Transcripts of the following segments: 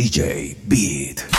DJ Beat.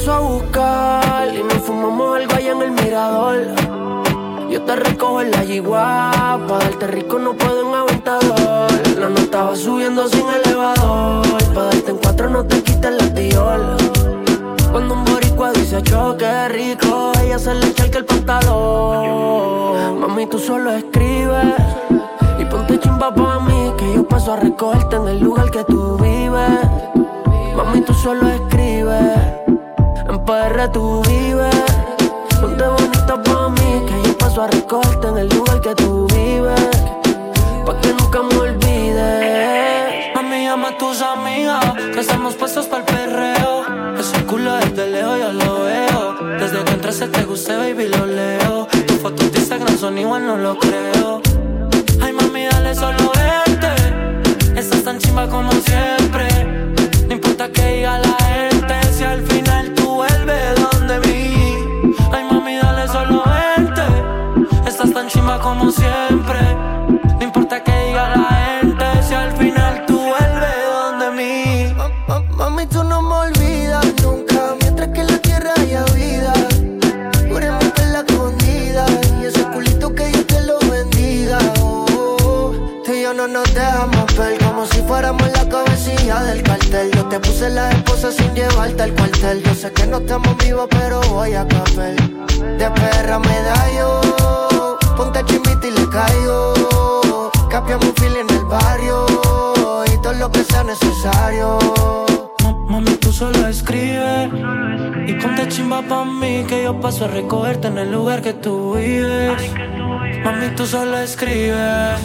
paso a buscar y nos fumamos algo allá en el mirador. Yo te recojo en la yigua, pa' darte rico no puedo en aventador. La no estaba subiendo sin elevador, pa' darte en cuatro no te quites la tiola. Cuando un boricua dice yo choque rico, ella se le echa el pantalón. Mami, tú solo escribes y ponte chimba pa' mí, que yo paso a recogerte en el lugar que tú vives. Mami, tú solo escribes PR tú vives. Ponte bonita pa' mí, que yo paso a recogerte en el lugar que tú vives. Pa' que nunca me olvides. Mami, llama a tus amigas, que estamos puestos para el perreo. Ese culo desde lejos yo lo veo. Desde que entraste te gusté, baby, lo leo. Tus fotos de Instagram son igual, no lo creo. Ay, mami, dale solo vente. Estás tan chimba como siempre siempre. No importa que diga la gente, si al final tú vuelves donde mí. Ma- ma- Mami, tú no me olvidas nunca, mientras que en la tierra haya vida. Tú eres mi escondida y ese culito que Dios te lo bendiga. Oh, tú y yo no nos dejamos ver como si fuéramos la cabecilla del cartel. Yo te puse la esposa sin llevarte al cuartel. Yo sé que no estamos vivos, pero voy a café. De perra me da yo, caigo. Capiamos fil en el barrio y todo lo que sea necesario. Ma- Mami, tú solo escribes y ponte chimba pa' mí que yo paso a recogerte en el lugar que tú vives. Mami, tú solo escribes,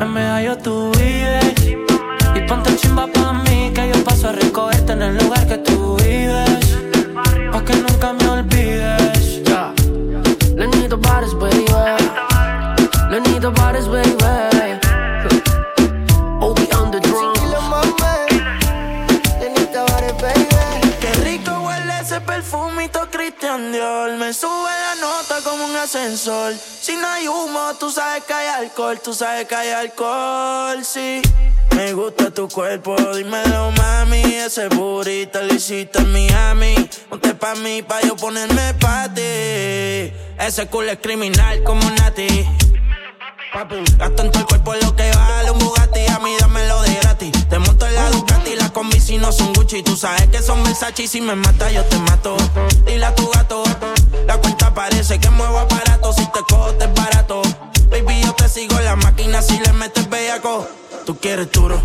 en medallo tú vives. Y ponte chimba pa' mí que yo paso a recogerte en el lugar que tú vives. Pa' que nunca me olvides. Lenito Bares, baby. Obi on the drum. Tranquilo, mami. Lenita Bares, baby. Qué rico huele ese perfumito Christian Dior. Me sube la nota como un ascensor. Si no hay humo, tú sabes que hay alcohol. Tú sabes que hay alcohol, sí. Me gusta tu cuerpo, dímelo, mami. Ese burrito lo hiciste en Miami. Ponte pa' mí, pa' yo ponerme pa' ti. Ese culo es criminal como Nati. Gasto en todo el cuerpo lo que vale un Bugatti A mí dámelo de gratis. Te monto en la Ducati Las combi si no son Gucci. Tú sabes que son Versace Y si me mata yo te mato. Dile a tu gato La cuenta parece que muevo aparato Si te cojo te es barato. Baby yo te sigo en la máquina Si le metes bellaco Tú quieres duro.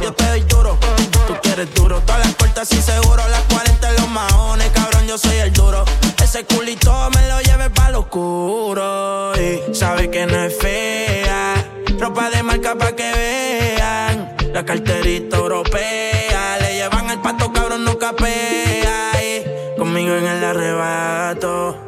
Yo te doy duro Tú quieres duro. Todas las puertas sin seguro Las 40 en los maones Cabrón yo soy el duro. Ese culito me lo lleve pa' lo oscuro. Y sabe que no es fea. Ropa de marca pa' que vean. La carterita europea. Le llevan el pato cabrón no capea. Y Conmigo en el arrebato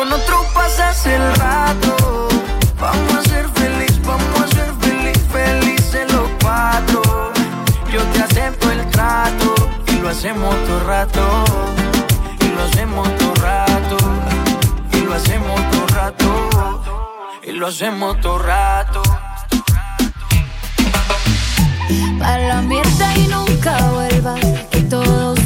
Con otro pasas el rato. Vamos a ser feliz, vamos a ser feliz, felices los cuatro. Yo te acepto el trato y lo hacemos todo rato. Y lo hacemos todo rato. Y lo hacemos todo rato. Y lo hacemos todo rato. Para la mierda y nunca vuelvas, que todos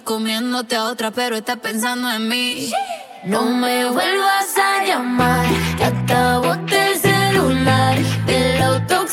comiéndote a otra, pero está pensando en mí. No me vuelvas a llamar, que acabo el celular del auto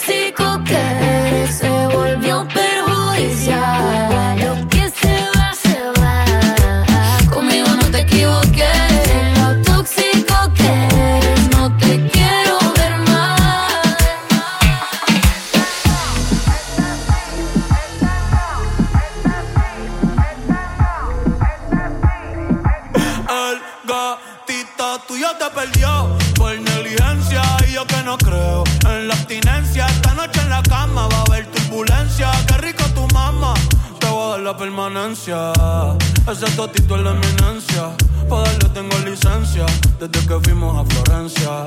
la permanencia. Ese totito es la eminencia. Para darle tengo licencia. Desde que fuimos a Florencia.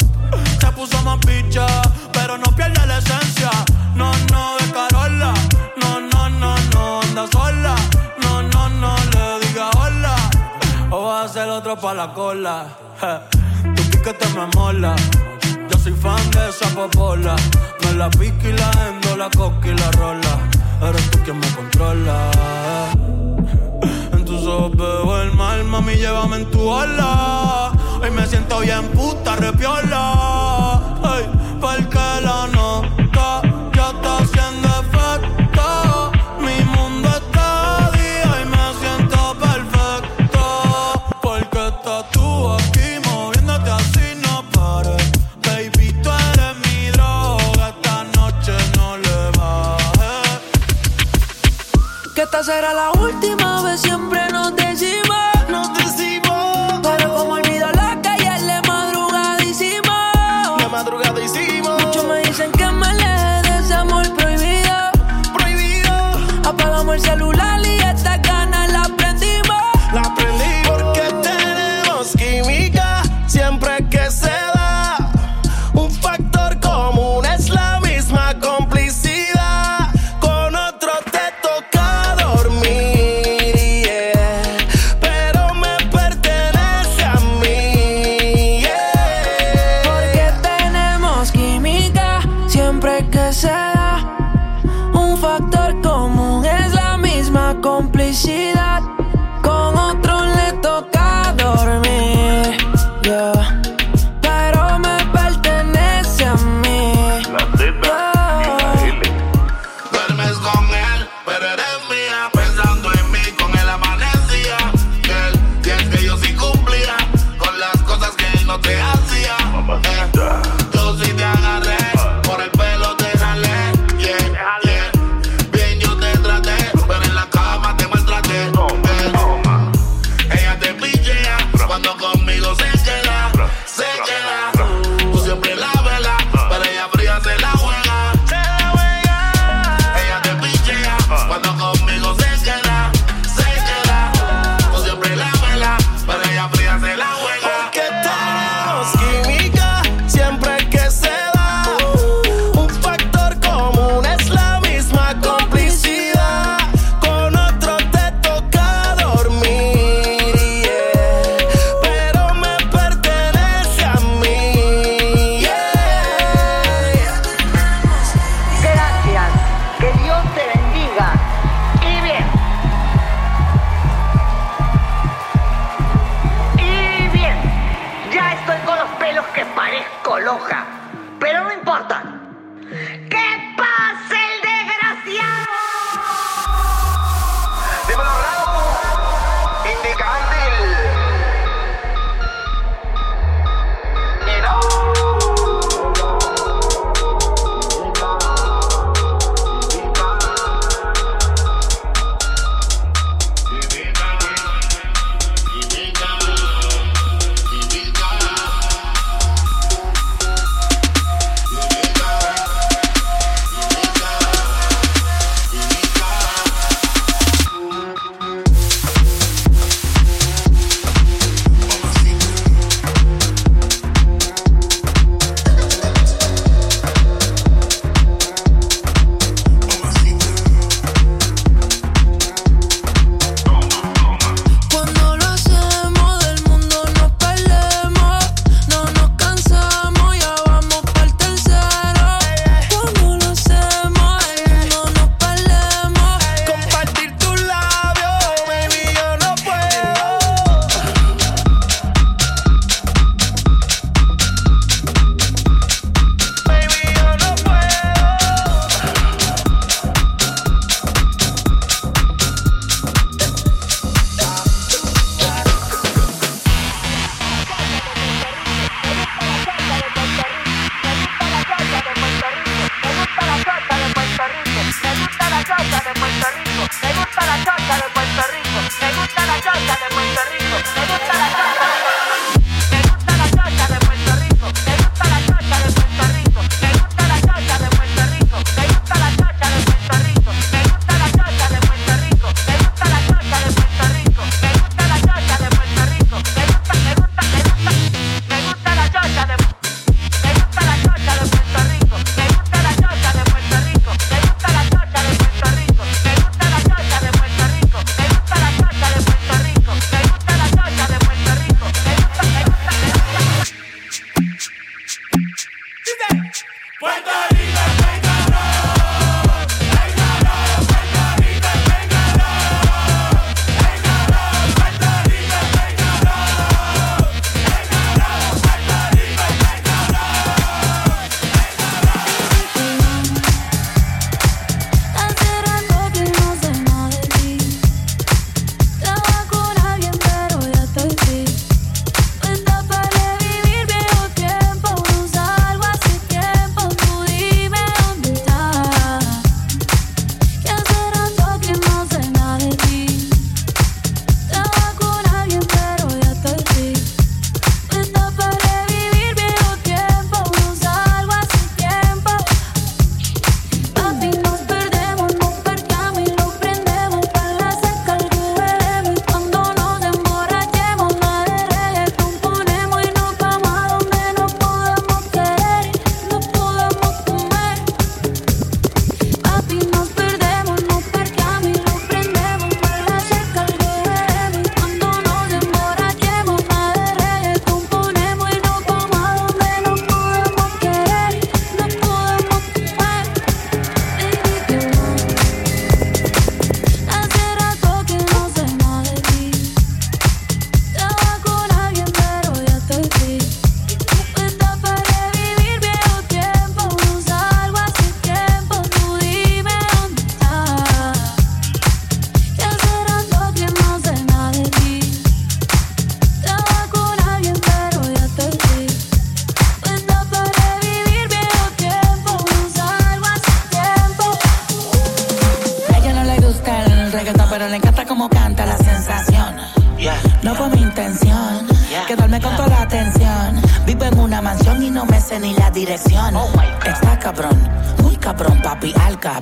Se puso más picha, pero no pierde la esencia. No, no, de Carola. No, no, no, no, anda sola. No, no, no, le diga hola. O va a ser otro pa' la cola. Je. Tu pique te me mola soy fan de esa popola. Me la pico y la endo, la coca y la rola. Eres tú quien me controla. En tus ojos veo el mal, mami, llévame en tu ala. Hoy me siento bien puta, repiola. Ey, porque la nota factor común es la misma complicidad.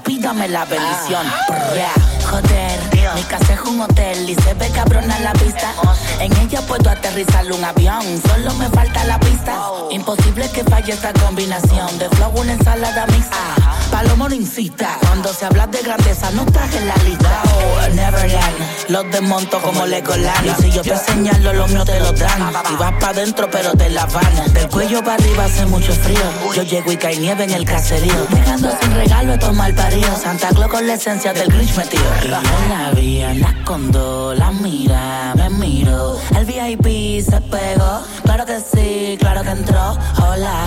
Pídame la bendición. Ah. Joder, mi casa es un hotel y se ve cabrón a la vista. En ella puedo aterrizar un avión, solo me falta la pista. Imposible que falle esta combinación de flow, una ensalada mixta. Palomo no incita. Cuando se habla de grandeza, no estás en la lista. Oh, Neverland, los desmonto como Legoland. Y si yo te señalo, los míos te lo dan. Y vas pa' dentro, pero te la van. Del cuello para arriba hace mucho frío. Yo llego y cae nieve en el caserío. Dejando sin regalo estos mal paridos. Santa Claus con la esencia del Grinch metido. En la escondo, la mira, me miro. El VIP se pegó. Claro que sí, claro que entró. Hola.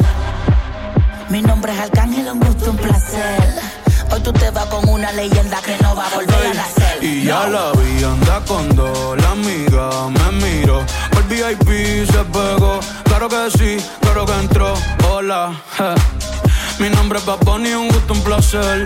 Mi nombre es Arcángel, un gusto, un placer. Hoy tú te vas con una leyenda que no va a volver a nacer. Y ya la vi, anda con dos, la amiga me miro. El VIP se pegó, claro que sí, claro que entró. Hola, mi nombre es Baboni, un gusto, un placer.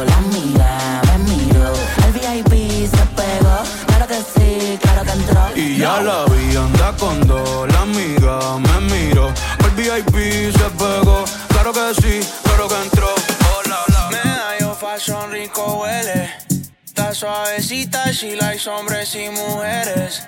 sí, claro que entró. Y ya la vi, anda con dos, la amiga me miro. El VIP se pegó, claro que sí, claro que entró. Hola, hola. Me da yo fashion rico huele. Está suavecita, she likes hombres y mujeres.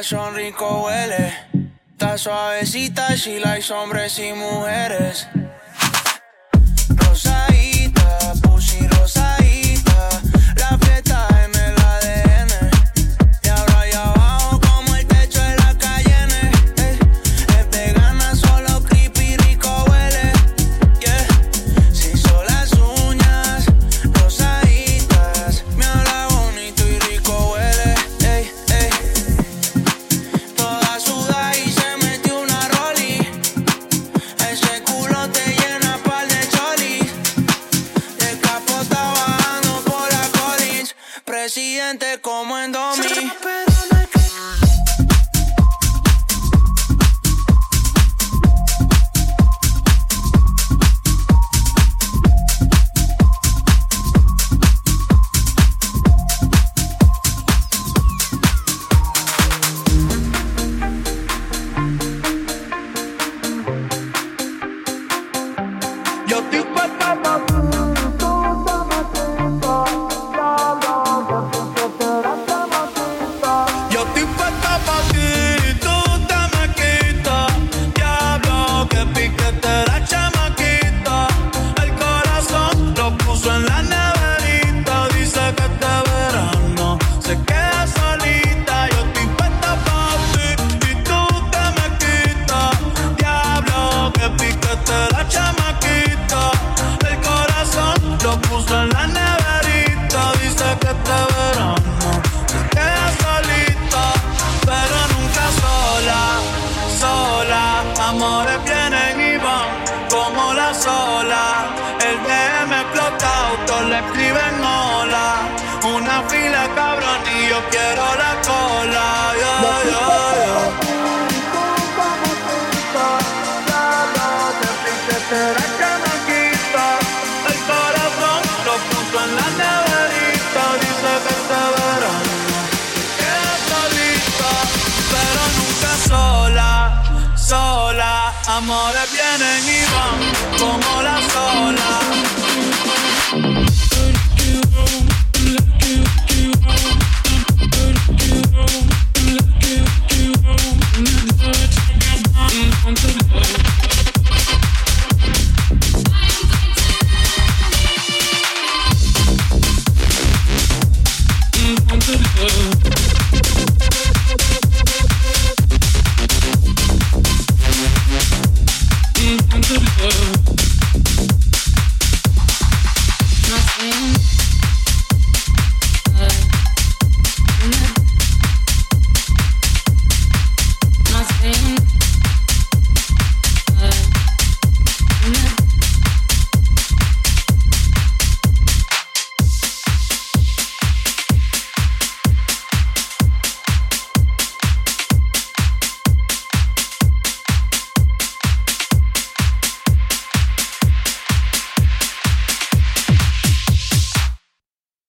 Fashion rico huele. Está suavecita, she likes hombres y mujeres. Escriben hola. Una fila cabrón y yo quiero la cola. Yo, yo, yo. amores vienen y van como la sola. until we both